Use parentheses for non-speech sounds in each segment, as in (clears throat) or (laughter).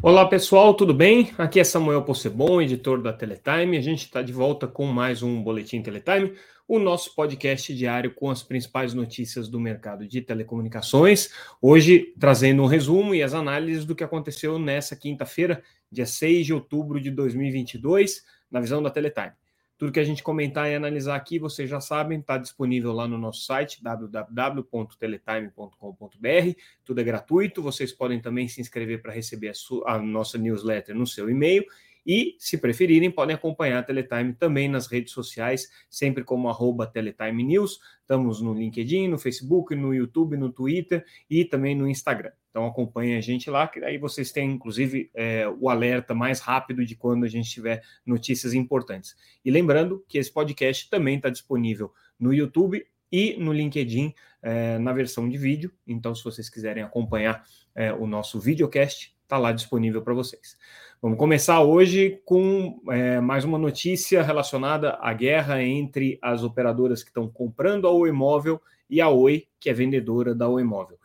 Olá pessoal, tudo bem? Aqui é Samuel Possebon, editor da Teletime. A gente está de volta com mais um Boletim Teletime, o nosso podcast diário com as principais notícias do mercado de telecomunicações. Hoje trazendo um resumo e as análises do que aconteceu nessa quinta-feira, dia 6 de outubro de 2022, na visão da Teletime. Tudo que a gente comentar e analisar aqui, vocês já sabem, está disponível lá no nosso site www.teletime.com.br. Tudo é gratuito. Vocês podem também se inscrever para receber a, sua, a nossa newsletter no seu e-mail. E, se preferirem, podem acompanhar a Teletime também nas redes sociais, sempre como arroba Teletime News. Estamos no LinkedIn, no Facebook, no YouTube, no Twitter e também no Instagram. Então acompanhem a gente lá, que aí vocês têm, inclusive, é, o alerta mais rápido de quando a gente tiver notícias importantes. E lembrando que esse podcast também está disponível no YouTube e no LinkedIn é, na versão de vídeo. Então, se vocês quiserem acompanhar é, o nosso videocast, está lá disponível para vocês. Vamos começar hoje com é, mais uma notícia relacionada à guerra entre as operadoras que estão comprando a Oi Móvel e a Oi, que é vendedora da Oi Móvel.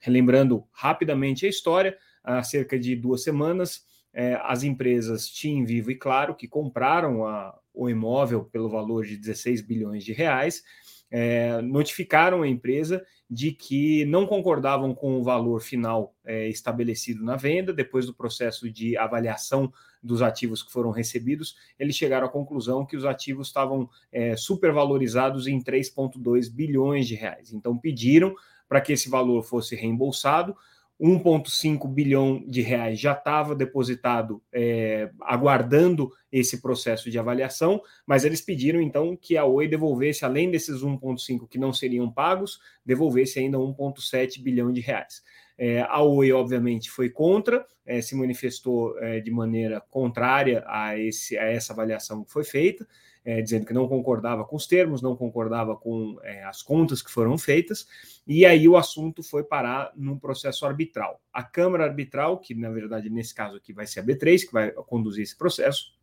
Relembrando rapidamente a história, há cerca de duas semanas, é, as empresas TIM, Vivo e Claro, que compraram a, o imóvel pelo valor de 16 bilhões de reais, é, notificaram a empresa de que não concordavam com o valor final é, estabelecido na venda. Depois do processo de avaliação dos ativos que foram recebidos, eles chegaram à conclusão que os ativos estavam é, supervalorizados em 3,2 bilhões de reais. Então pediram para que esse valor fosse reembolsado. 1,5 bilhão de reais já estava depositado, é, aguardando esse processo de avaliação, mas eles pediram então que a Oi devolvesse, além desses 1,5 que não seriam pagos, devolvesse ainda 1,7 bilhão de reais. É, a Oi, obviamente, foi contra, é, se manifestou é, de maneira contrária a, esse, a essa avaliação que foi feita é, dizendo que não concordava com os termos, não concordava com é, as contas que foram feitas, e aí o assunto foi parar num processo arbitral. A Câmara Arbitral, que na verdade nesse caso aqui vai ser a B3, que vai conduzir esse processo,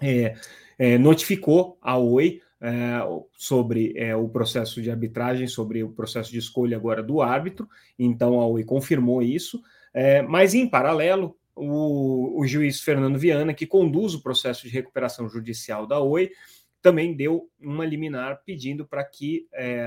é, é notificou a Oi é, sobre é, o processo de arbitragem, sobre o processo de escolha agora do árbitro, então a Oi confirmou isso, mas em paralelo, o, o juiz Fernando Viana, que conduz o processo de recuperação judicial da Oi, também deu uma liminar pedindo para que é,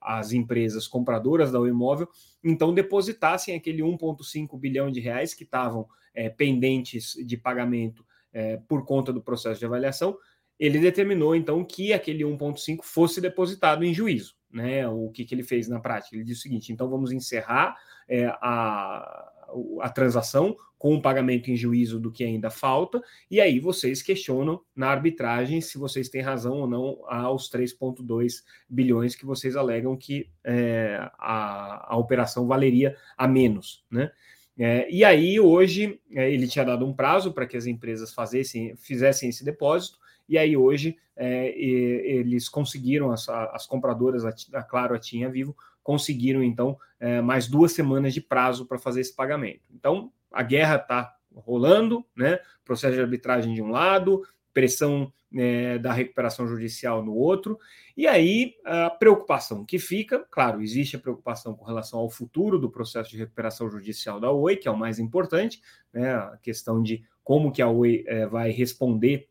as empresas compradoras da Imóvel então depositassem aquele 1,5 bilhão de reais que estavam é, pendentes de pagamento é, por conta do processo de avaliação. Ele determinou então que aquele 1,5 fosse depositado em juízo. Né? O que, que ele fez na prática? Ele disse o seguinte: então vamos encerrar é, a, a transação com o pagamento em juízo do que ainda falta, e aí vocês questionam na arbitragem se vocês têm razão ou não aos 3,2 bilhões que vocês alegam que é, a, a operação valeria a menos, né? É, e aí, hoje, é, ele tinha dado um prazo para que as empresas fazessem, fizessem esse depósito, e aí hoje é, eles conseguiram, as, as compradoras, a Claro, a Tinha Vivo, conseguiram então é, mais duas semanas de prazo para fazer esse pagamento. Então a guerra está rolando, né? Processo de arbitragem de um lado, pressão é, da recuperação judicial no outro, e aí a preocupação que fica, claro, existe a preocupação com relação ao futuro do processo de recuperação judicial da Oi, que é o mais importante, né? A questão de como que a Oi é, vai responder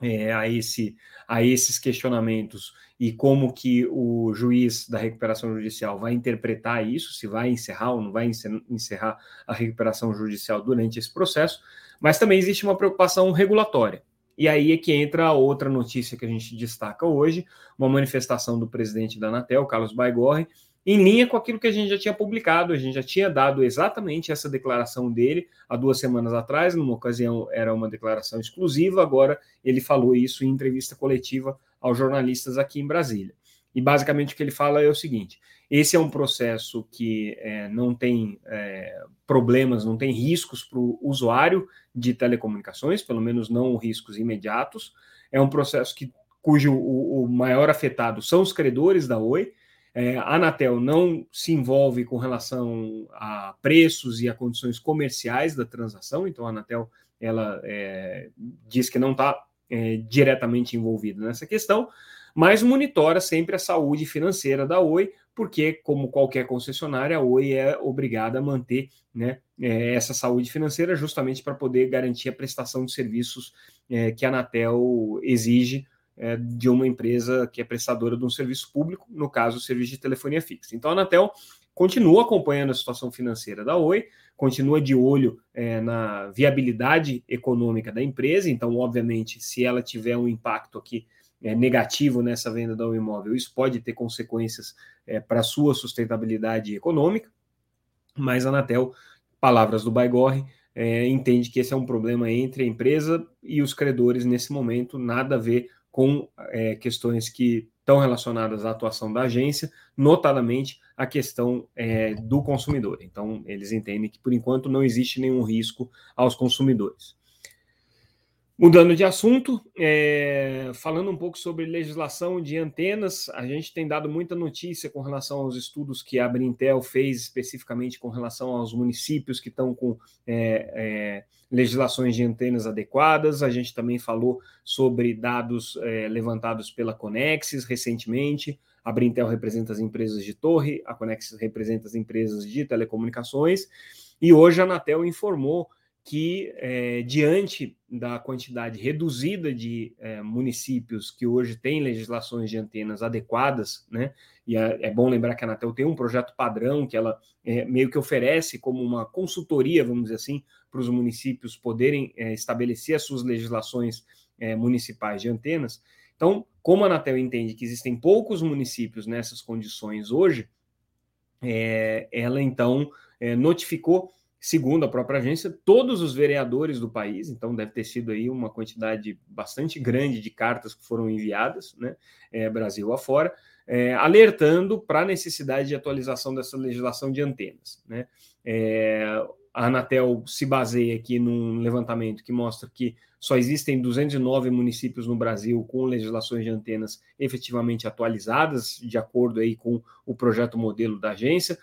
é, a, esse, a esses questionamentos e como que o juiz da recuperação judicial vai interpretar isso, se vai encerrar ou não vai encerrar a recuperação judicial durante esse processo, mas também existe uma preocupação regulatória. E aí é que entra a outra notícia que a gente destaca hoje, uma manifestação do presidente da Anatel, Carlos Baigorre, em linha com aquilo que a gente já tinha publicado, a gente já tinha dado exatamente essa declaração dele há duas semanas atrás, numa ocasião era uma declaração exclusiva, agora ele falou isso em entrevista coletiva aos jornalistas aqui em Brasília. E basicamente o que ele fala é o seguinte: esse é um processo que é, não tem é, problemas, não tem riscos para o usuário de telecomunicações, pelo menos não riscos imediatos. É um processo que, cujo o, o maior afetado são os credores da Oi, é, a Anatel não se envolve com relação a preços e a condições comerciais da transação, então a Anatel ela é, diz que não está é, diretamente envolvida nessa questão, mas monitora sempre a saúde financeira da Oi, porque, como qualquer concessionária, a Oi é obrigada a manter né, é, essa saúde financeira, justamente para poder garantir a prestação de serviços é, que a Anatel exige é, de uma empresa que é prestadora de um serviço público, no caso, o serviço de telefonia fixa. Então, a Anatel continua acompanhando a situação financeira da Oi, continua de olho é, na viabilidade econômica da empresa. Então, obviamente, se ela tiver um impacto aqui é, negativo nessa venda do imóvel, isso pode ter consequências é, para a sua sustentabilidade econômica. Mas a Anatel, palavras do Baigorre, é, entende que esse é um problema entre a empresa e os credores nesse momento, nada a ver com é, questões que estão relacionadas à atuação da agência, notadamente a questão é, do consumidor. Então, eles entendem que, por enquanto, não existe nenhum risco aos consumidores. Mudando de assunto, é, falando um pouco sobre legislação de antenas, a gente tem dado muita notícia com relação aos estudos que a Brintel fez especificamente com relação aos municípios que estão com é, é, legislações de antenas adequadas. A gente também falou sobre dados é, levantados pela Conexis recentemente. A Brintel representa as empresas de torre, a Conexis representa as empresas de telecomunicações. E hoje a Anatel informou que, é, diante da quantidade reduzida de é, municípios que hoje têm legislações de antenas adequadas, né? E é, é bom lembrar que a Anatel tem um projeto padrão que ela é, meio que oferece como uma consultoria, vamos dizer assim, para os municípios poderem estabelecer as suas legislações municipais de antenas. Então, como a Anatel entende que existem poucos municípios nessas condições hoje, ela então notificou segundo a própria agência, todos os vereadores do país, então deve ter sido aí uma quantidade bastante grande de cartas que foram enviadas, né, é, Brasil afora, é, alertando para a necessidade de atualização dessa legislação de antenas. Né. É, a Anatel se baseia aqui num levantamento que mostra que só existem 209 municípios no Brasil com legislações de antenas efetivamente atualizadas, de acordo aí com o projeto modelo da agência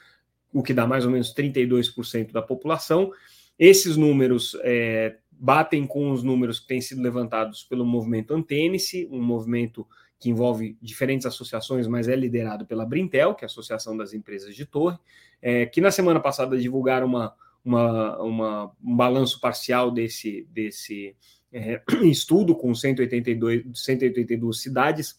o que dá mais ou menos 32% da população. Esses números é, batem com os números que têm sido levantados pelo movimento Antênice, um movimento que envolve diferentes associações, mas é liderado pela Brintel, que é a Associação das Empresas de Torre, é, que na semana passada divulgaram uma, uma, uma, um balanço parcial desse, desse é, (clears throat) estudo com 182, 182 cidades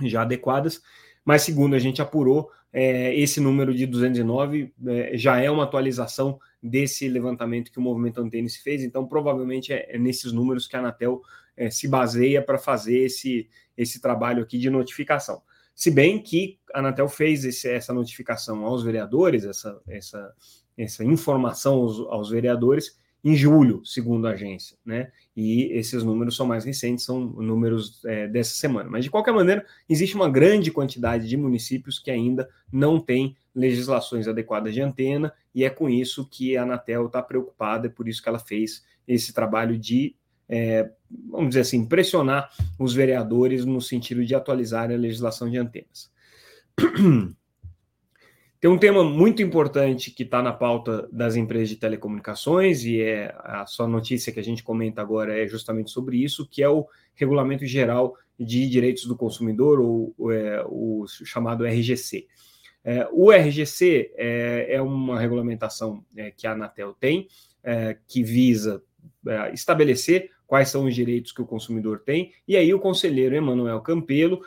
já adequadas, mas segundo a gente apurou, é, esse número de 209 é, já é uma atualização desse levantamento que o movimento Antênis fez, então provavelmente é, é, nesses números que a Anatel é, se baseia para fazer esse, esse trabalho aqui de notificação. Se bem que a Anatel fez esse, essa notificação aos vereadores, essa, essa, essa informação aos, aos vereadores, em julho, segundo a agência, né? E esses números são mais recentes, são números é, dessa semana. Mas, de qualquer maneira, existe uma grande quantidade de municípios que ainda não têm legislações adequadas de antena, e é com isso que a Anatel está preocupada, é por isso que ela fez esse trabalho de, é, vamos dizer assim, pressionar os vereadores no sentido de atualizar a legislação de antenas. Tem um tema muito importante que está na pauta das empresas de telecomunicações, e é a sua notícia que a gente comenta agora é justamente sobre isso, que é o Regulamento Geral de Direitos do Consumidor, ou, ou é, o chamado RGC. É, o RGC é, é uma regulamentação é, que a Anatel tem, é, que visa é, estabelecer quais são os direitos que o consumidor tem, e aí o conselheiro Emanuel Campelo,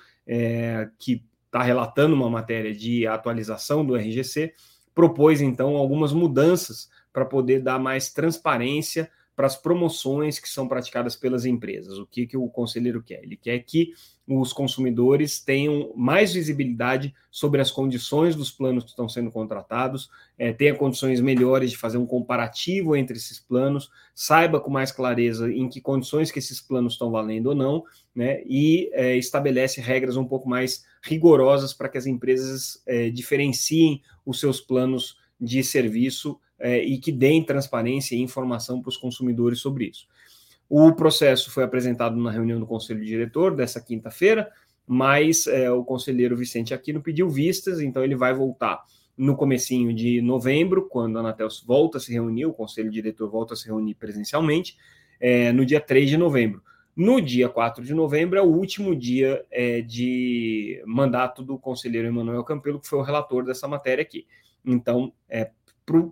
que está relatando uma matéria de atualização do RGC, propôs então algumas mudanças para poder dar mais transparência para as promoções que são praticadas pelas empresas. O que, que o conselheiro quer? Ele quer que os consumidores tenham mais visibilidade sobre as condições dos planos que estão sendo contratados, é, tenha condições melhores de fazer um comparativo entre esses planos, saiba com mais clareza em que condições que esses planos estão valendo ou não, né, e é, estabelece regras um pouco mais rigorosas para que as empresas é, diferenciem os seus planos de serviço é, e que deem transparência e informação para os consumidores sobre isso. O processo foi apresentado na reunião do Conselho Diretor dessa quinta-feira, mas é, o conselheiro Vicente Aquino pediu vistas, então ele vai voltar no comecinho de novembro, quando a Anatel volta a se reunir, o Conselho Diretor volta a se reunir presencialmente, é, no dia 3 de novembro. No dia 4 de novembro é o último dia é, de mandato do conselheiro Emanuel Campelo, que foi o relator dessa matéria aqui. Então, é,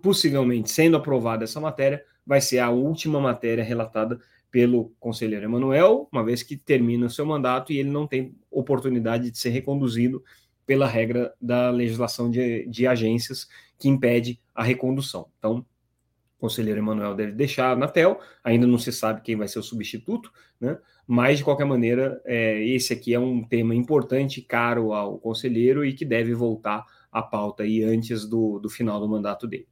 possivelmente sendo aprovada essa matéria, vai ser a última matéria relatada pelo conselheiro Emanuel, uma vez que termina o seu mandato e ele não tem oportunidade de ser reconduzido pela regra da legislação de, de agências que impede a recondução. Então, conselheiro Emanuel deve deixar a Anatel, ainda não se sabe quem vai ser o substituto, né? mas, de qualquer maneira, é, esse aqui é um tema importante, caro ao conselheiro e que deve voltar à pauta aí antes do, do final do mandato dele.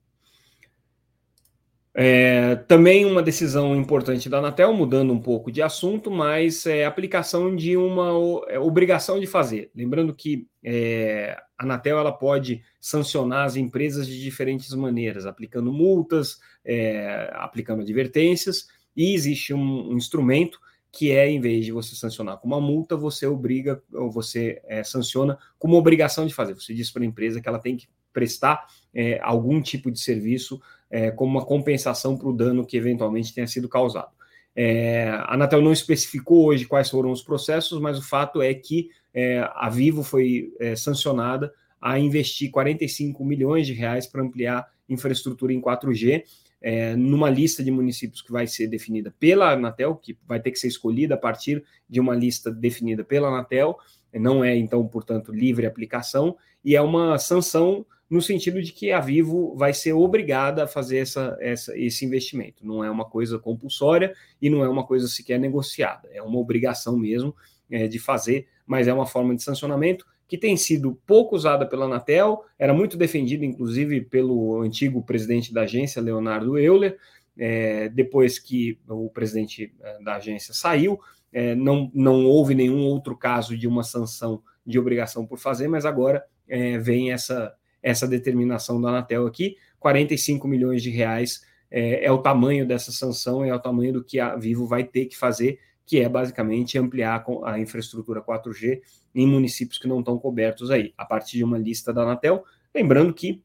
É, também uma decisão importante da Anatel, mudando um pouco de assunto, mas é aplicação de uma é, obrigação de fazer. Lembrando que é, a Anatel ela pode sancionar as empresas de diferentes maneiras, aplicando multas, é, aplicando advertências, e existe um, um, instrumento que é, em vez de você sancionar com uma multa, você obriga, ou você é, sanciona com uma obrigação de fazer. Você diz para a empresa que ela tem que prestar é, algum tipo de serviço é, como uma compensação para o dano que eventualmente tenha sido causado. É, a Anatel não especificou hoje quais foram os processos, mas o fato é que é, a Vivo foi é, sancionada a investir 45 milhões de reais para ampliar infraestrutura em 4G, é, numa lista de municípios que vai ser definida pela Anatel, que vai ter que ser escolhida a partir de uma lista definida pela Anatel, não é, então, portanto, livre aplicação, e é uma sanção no sentido de que a Vivo vai ser obrigada a fazer essa, essa, esse investimento. Não é uma coisa compulsória e não é uma coisa sequer negociada. É uma obrigação mesmo é, de fazer, mas é uma forma de sancionamento que tem sido pouco usada pela Anatel, era muito defendida, inclusive, pelo antigo presidente da agência, Leonardo Euler, é, depois que o presidente é, da agência saiu, é, não, não houve nenhum outro caso de uma sanção de obrigação por fazer, mas agora é, vem essa, essa determinação da Anatel aqui, 45 milhões de reais é, é, o tamanho dessa sanção, é o tamanho do que a Vivo vai ter que fazer, que é basicamente ampliar a infraestrutura 4G em municípios que não estão cobertos aí, a partir de uma lista da Anatel. Lembrando que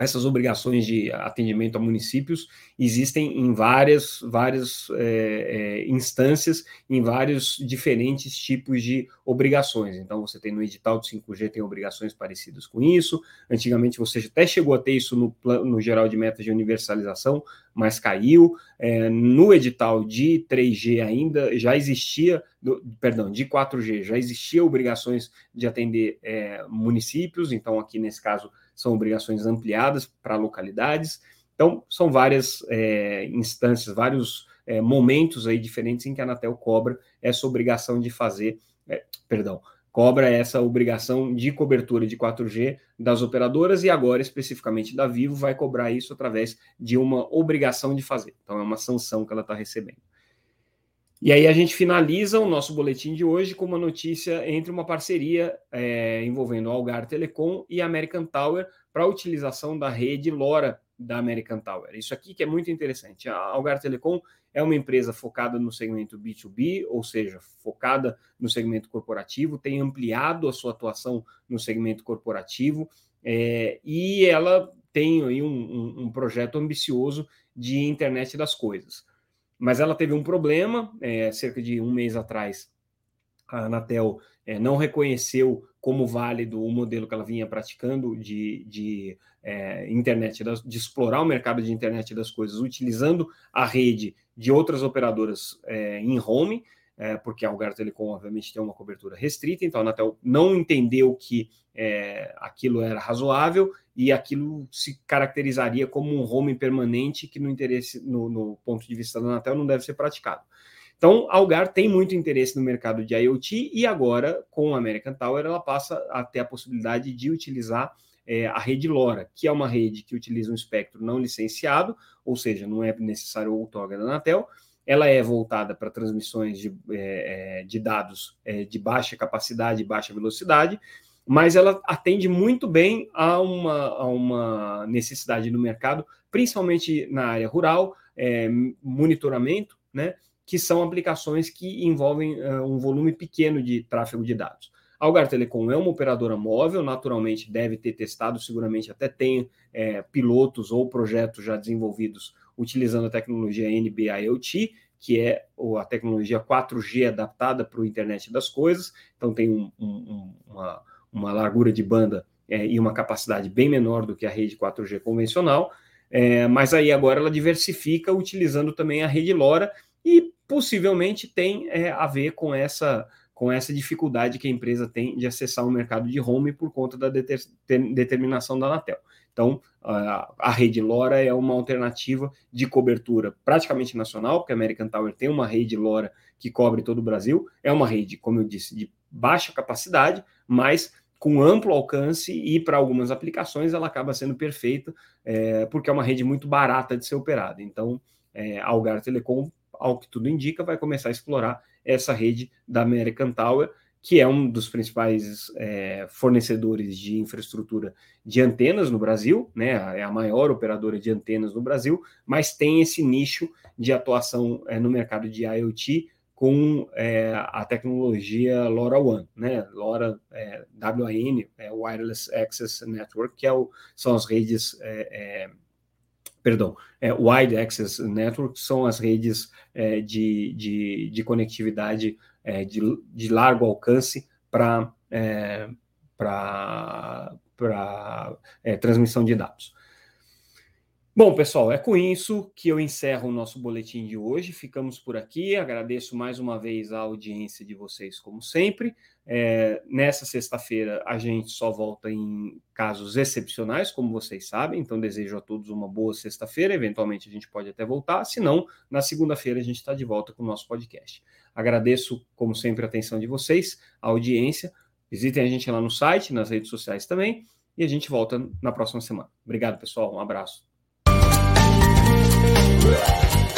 essas obrigações de atendimento a municípios existem em várias, várias é, é, instâncias, em vários diferentes tipos de obrigações. Então, você tem no edital do 5G, tem obrigações parecidas com isso. Antigamente, você até chegou a ter isso no, no geral de metas de universalização, mas caiu. É, no edital de 3G ainda já existia, do, perdão, de 4G já existia obrigações de atender é, municípios, então aqui nesse caso são obrigações ampliadas para localidades. Então, são várias é, instâncias, vários é, momentos aí diferentes em que a Anatel cobra essa obrigação de fazer, é, perdão, cobra essa obrigação de cobertura de 4G das operadoras e agora, especificamente da Vivo, vai cobrar isso através de uma obrigação de fazer. Então, é uma sanção que ela está recebendo. E aí a gente finaliza o nosso boletim de hoje com uma notícia entre uma parceria é, envolvendo Algar Telecom e American Tower para a utilização da rede LoRa da American Tower. Isso aqui que é muito interessante. A Algar Telecom é uma empresa focada no segmento B2B, ou seja, focada no segmento corporativo, tem ampliado a sua atuação no segmento corporativo é, e ela tem aí um, um, um projeto ambicioso de internet das coisas mas ela teve um problema, é, cerca de um mês atrás, a Anatel é, não reconheceu como válido o modelo que ela vinha praticando de, de é, internet, das, de explorar o mercado de internet das coisas, utilizando a rede de outras operadoras é, em home, é, porque a Algar Telecom, obviamente, tem uma cobertura restrita, então a Anatel não entendeu que é, aquilo era razoável e aquilo se caracterizaria como um home permanente que, no interesse, no, no ponto de vista da Anatel, não deve ser praticado. Então, a Algar tem muito interesse no mercado de IoT e agora, com a American Tower, ela passa a ter a possibilidade de utilizar é, a rede LoRa, que é uma rede que utiliza um espectro não licenciado, ou seja, não é necessário o outorga da Anatel, ela é voltada para transmissões de, é, é, de dados é, de baixa capacidade e baixa velocidade, mas ela atende muito bem a uma, a uma necessidade no mercado, principalmente na área rural, é, monitoramento, né, que são aplicações que envolvem uh, um volume pequeno de tráfego de dados. A Algar Telecom é uma operadora móvel, naturalmente deve ter testado, seguramente até tem é, pilotos ou projetos já desenvolvidos utilizando a tecnologia NB-IoT, que é a tecnologia 4G adaptada para o internet das coisas, então tem um, um, uma, uma, largura de banda é, e uma capacidade bem menor do que a rede 4G convencional, é, mas aí agora ela diversifica utilizando também a rede LoRa e possivelmente tem é, a ver com essa com essa dificuldade que a empresa tem de acessar o mercado de home por conta da deter, determinação da Anatel. Então, a, a, rede LoRa é uma alternativa de cobertura praticamente nacional, porque a American Tower tem uma rede LoRa que cobre todo o Brasil. É uma rede, como eu disse, de baixa capacidade, mas com amplo alcance e para algumas aplicações ela acaba sendo perfeita, é, porque é uma rede muito barata de ser operada. Então, é, a Algar Telecom, ao que tudo indica, vai começar a explorar essa rede da American Tower, que é um dos principais é, fornecedores de infraestrutura de antenas no Brasil, né? É a maior operadora de antenas no Brasil, mas tem esse nicho de atuação é, no mercado de IoT com é, a tecnologia LoRaWAN, né? LoRa é, WAN, é, Wireless Access Network, que é o, são as redes é, perdão, é, Wide Access Network são as redes é, de, de, de, conectividade é, de, de, largo alcance para é, é, transmissão de dados. Bom, pessoal, é com isso que eu encerro o nosso boletim de hoje. Ficamos por aqui. Agradeço mais uma vez a audiência de vocês, como sempre. É, nessa sexta-feira, a gente só volta em casos excepcionais, como vocês sabem. Então, desejo a todos uma boa sexta-feira. Eventualmente, a gente pode até voltar. Se não, na segunda-feira, a gente está de volta com o nosso podcast. Agradeço, como sempre, a atenção de vocês, a audiência. Visitem a gente lá no site, nas redes sociais também. E a gente volta na próxima semana. Obrigado, pessoal. Um abraço. Yeah.